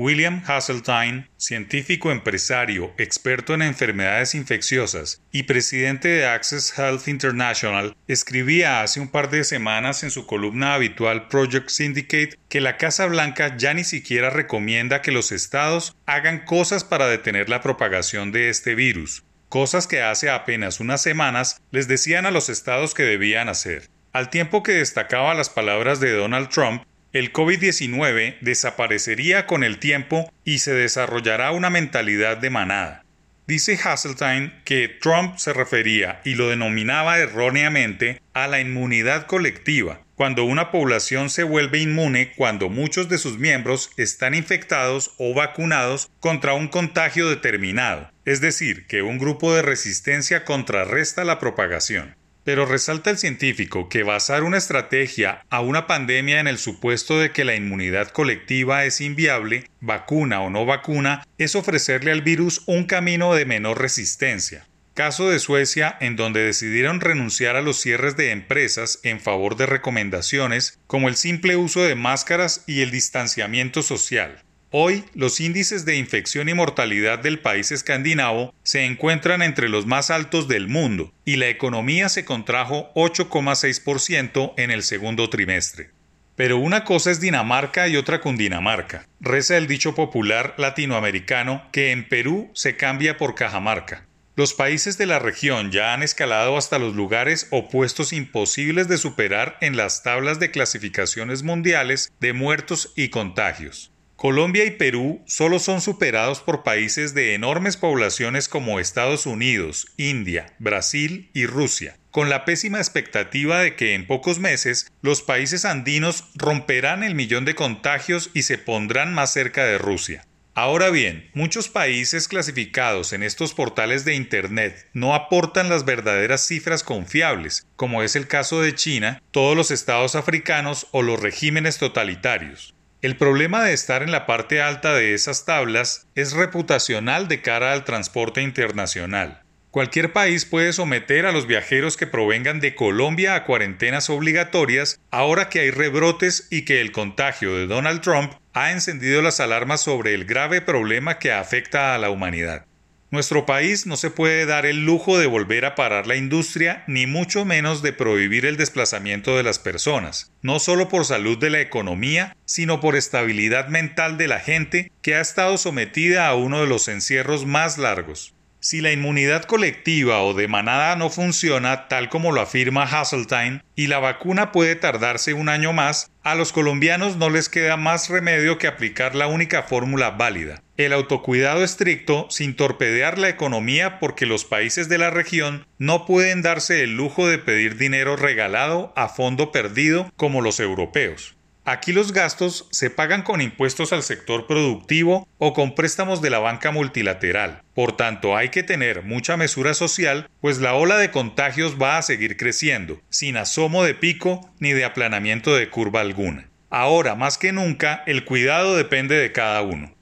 William Hasseltine, científico empresario, experto en enfermedades infecciosas y presidente de Access Health International, escribía hace un par de semanas en su columna habitual Project Syndicate que la Casa Blanca ya ni siquiera recomienda que los estados hagan cosas para detener la propagación de este virus, cosas que hace apenas unas semanas les decían a los estados que debían hacer. Al tiempo que destacaba las palabras de Donald Trump, el COVID-19 desaparecería con el tiempo y se desarrollará una mentalidad de manada. Dice Hasseltine que Trump se refería y lo denominaba erróneamente a la inmunidad colectiva, cuando una población se vuelve inmune cuando muchos de sus miembros están infectados o vacunados contra un contagio determinado, es decir, que un grupo de resistencia contrarresta la propagación. Pero resalta el científico que basar una estrategia a una pandemia en el supuesto de que la inmunidad colectiva es inviable, vacuna o no vacuna, es ofrecerle al virus un camino de menor resistencia. Caso de Suecia, en donde decidieron renunciar a los cierres de empresas en favor de recomendaciones como el simple uso de máscaras y el distanciamiento social. Hoy, los índices de infección y mortalidad del país escandinavo se encuentran entre los más altos del mundo y la economía se contrajo 8,6% en el segundo trimestre. Pero una cosa es Dinamarca y otra Cundinamarca. Reza el dicho popular latinoamericano que en Perú se cambia por Cajamarca. Los países de la región ya han escalado hasta los lugares opuestos imposibles de superar en las tablas de clasificaciones mundiales de muertos y contagios. Colombia y Perú solo son superados por países de enormes poblaciones como Estados Unidos, India, Brasil y Rusia, con la pésima expectativa de que en pocos meses los países andinos romperán el millón de contagios y se pondrán más cerca de Rusia. Ahora bien, muchos países clasificados en estos portales de Internet no aportan las verdaderas cifras confiables, como es el caso de China, todos los estados africanos o los regímenes totalitarios. El problema de estar en la parte alta de esas tablas es reputacional de cara al transporte internacional. Cualquier país puede someter a los viajeros que provengan de Colombia a cuarentenas obligatorias ahora que hay rebrotes y que el contagio de Donald Trump ha encendido las alarmas sobre el grave problema que afecta a la humanidad. Nuestro país no se puede dar el lujo de volver a parar la industria, ni mucho menos de prohibir el desplazamiento de las personas, no solo por salud de la economía, sino por estabilidad mental de la gente que ha estado sometida a uno de los encierros más largos. Si la inmunidad colectiva o de manada no funciona tal como lo afirma Hasseltine y la vacuna puede tardarse un año más, a los colombianos no les queda más remedio que aplicar la única fórmula válida, el autocuidado estricto sin torpedear la economía porque los países de la región no pueden darse el lujo de pedir dinero regalado a fondo perdido como los europeos. Aquí los gastos se pagan con impuestos al sector productivo o con préstamos de la banca multilateral. Por tanto, hay que tener mucha mesura social, pues la ola de contagios va a seguir creciendo, sin asomo de pico ni de aplanamiento de curva alguna. Ahora, más que nunca, el cuidado depende de cada uno.